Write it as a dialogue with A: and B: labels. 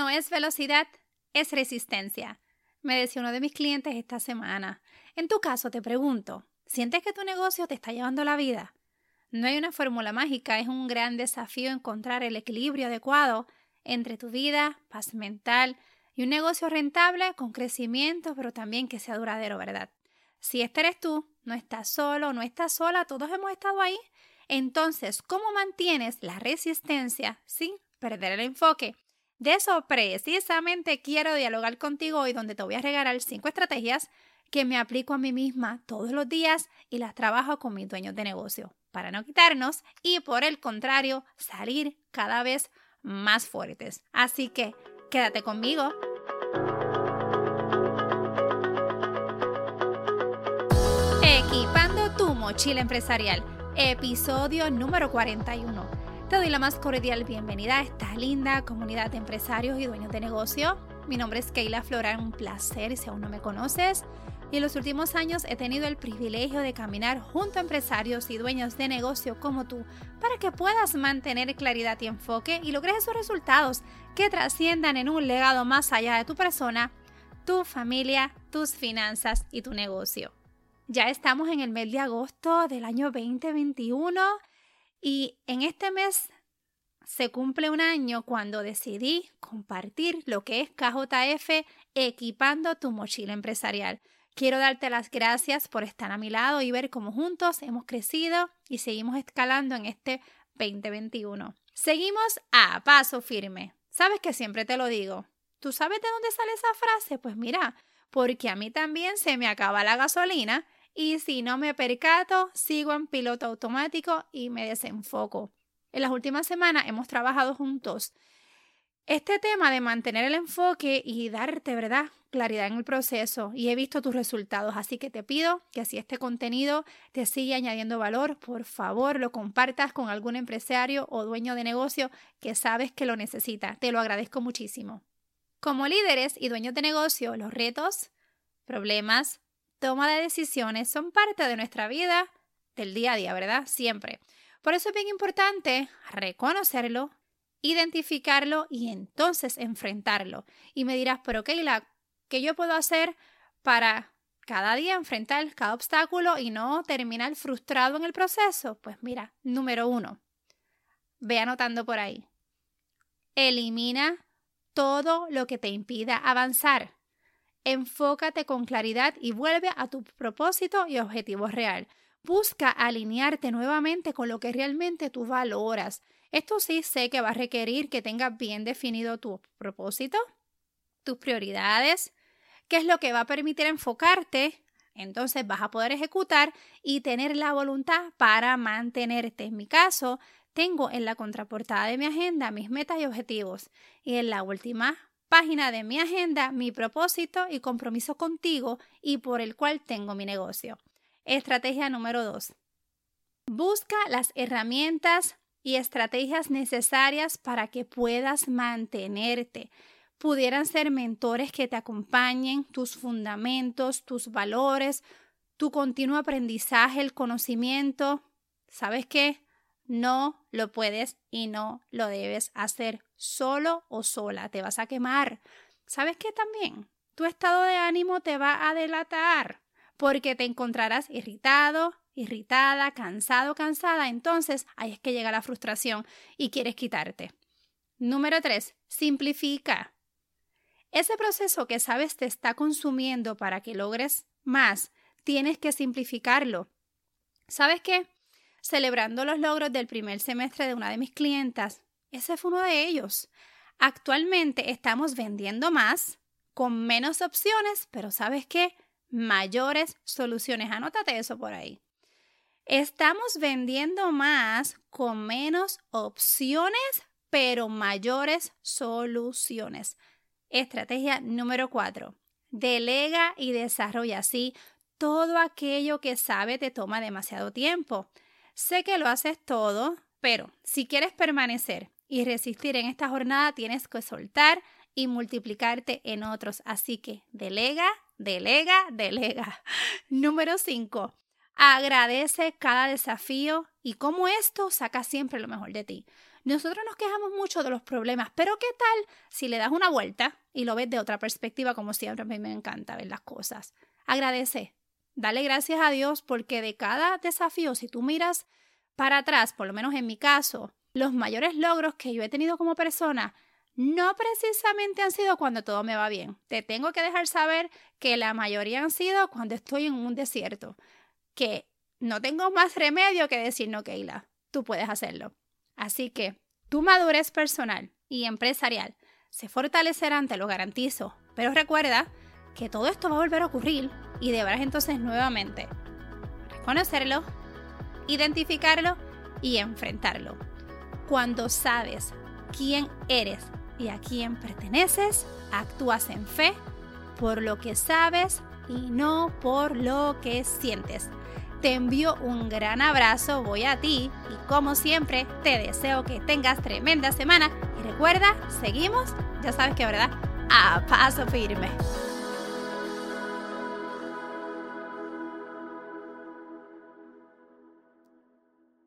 A: no es velocidad, es resistencia. Me decía uno de mis clientes esta semana. En tu caso, te pregunto, ¿sientes que tu negocio te está llevando la vida? No hay una fórmula mágica, es un gran desafío encontrar el equilibrio adecuado entre tu vida, paz mental y un negocio rentable con crecimiento, pero también que sea duradero, ¿verdad? Si este eres tú, no estás solo, no estás sola, todos hemos estado ahí. Entonces, ¿cómo mantienes la resistencia sin perder el enfoque? De eso precisamente quiero dialogar contigo hoy, donde te voy a regalar cinco estrategias que me aplico a mí misma todos los días y las trabajo con mis dueños de negocio para no quitarnos y por el contrario salir cada vez más fuertes. Así que quédate conmigo. Equipando tu mochila empresarial, episodio número 41. Te doy la más cordial bienvenida a esta linda comunidad de empresarios y dueños de negocio. Mi nombre es Keila Florán, un placer si aún no me conoces y en los últimos años he tenido el privilegio de caminar junto a empresarios y dueños de negocio como tú para que puedas mantener claridad y enfoque y logres esos resultados que trasciendan en un legado más allá de tu persona, tu familia, tus finanzas y tu negocio. Ya estamos en el mes de agosto del año 2021 y en este mes se cumple un año cuando decidí compartir lo que es KJF equipando tu mochila empresarial. Quiero darte las gracias por estar a mi lado y ver cómo juntos hemos crecido y seguimos escalando en este 2021. Seguimos a paso firme. Sabes que siempre te lo digo. ¿Tú sabes de dónde sale esa frase? Pues mira, porque a mí también se me acaba la gasolina y si no me percato, sigo en piloto automático y me desenfoco. En las últimas semanas hemos trabajado juntos este tema de mantener el enfoque y darte, ¿verdad? Claridad en el proceso y he visto tus resultados, así que te pido que si este contenido te sigue añadiendo valor, por favor lo compartas con algún empresario o dueño de negocio que sabes que lo necesita. Te lo agradezco muchísimo. Como líderes y dueños de negocio, los retos, problemas, toma de decisiones son parte de nuestra vida del día a día, ¿verdad? Siempre. Por eso es bien importante reconocerlo, identificarlo y entonces enfrentarlo. Y me dirás, pero Keila, ¿qué yo puedo hacer para cada día enfrentar cada obstáculo y no terminar frustrado en el proceso? Pues mira, número uno, ve anotando por ahí. Elimina todo lo que te impida avanzar. Enfócate con claridad y vuelve a tu propósito y objetivo real. Busca alinearte nuevamente con lo que realmente tú valoras esto sí sé que va a requerir que tengas bien definido tu propósito, tus prioridades, qué es lo que va a permitir enfocarte. Entonces vas a poder ejecutar y tener la voluntad para mantenerte. En mi caso, tengo en la contraportada de mi agenda mis metas y objetivos y en la última página de mi agenda mi propósito y compromiso contigo y por el cual tengo mi negocio. Estrategia número 2. Busca las herramientas y estrategias necesarias para que puedas mantenerte. Pudieran ser mentores que te acompañen, tus fundamentos, tus valores, tu continuo aprendizaje, el conocimiento. ¿Sabes qué? No lo puedes y no lo debes hacer solo o sola. Te vas a quemar. ¿Sabes qué también? Tu estado de ánimo te va a delatar porque te encontrarás irritado, irritada, cansado, cansada, entonces ahí es que llega la frustración y quieres quitarte. Número 3. Simplifica. Ese proceso que sabes te está consumiendo para que logres más, tienes que simplificarlo. ¿Sabes qué? Celebrando los logros del primer semestre de una de mis clientas, ese fue uno de ellos. Actualmente estamos vendiendo más, con menos opciones, pero ¿sabes qué? Mayores soluciones. Anótate eso por ahí. Estamos vendiendo más con menos opciones, pero mayores soluciones. Estrategia número cuatro. Delega y desarrolla así todo aquello que sabe te toma demasiado tiempo. Sé que lo haces todo, pero si quieres permanecer y resistir en esta jornada, tienes que soltar y multiplicarte en otros. Así que delega, delega, delega. Número 5. Agradece cada desafío y como esto saca siempre lo mejor de ti. Nosotros nos quejamos mucho de los problemas, pero ¿qué tal si le das una vuelta y lo ves de otra perspectiva, como siempre a mí me encanta ver las cosas? Agradece, dale gracias a Dios porque de cada desafío, si tú miras para atrás, por lo menos en mi caso, los mayores logros que yo he tenido como persona no precisamente han sido cuando todo me va bien. Te tengo que dejar saber que la mayoría han sido cuando estoy en un desierto, que no tengo más remedio que decir, no, Keila, tú puedes hacerlo. Así que tu madurez personal y empresarial se fortalecerán, te lo garantizo. Pero recuerda que todo esto va a volver a ocurrir y deberás entonces nuevamente reconocerlo, identificarlo y enfrentarlo. Cuando sabes quién eres y a quién perteneces, actúas en fe por lo que sabes y no por lo que sientes. Te envío un gran abrazo, voy a ti y como siempre te deseo que tengas tremenda semana y recuerda, seguimos, ya sabes que verdad, a paso firme.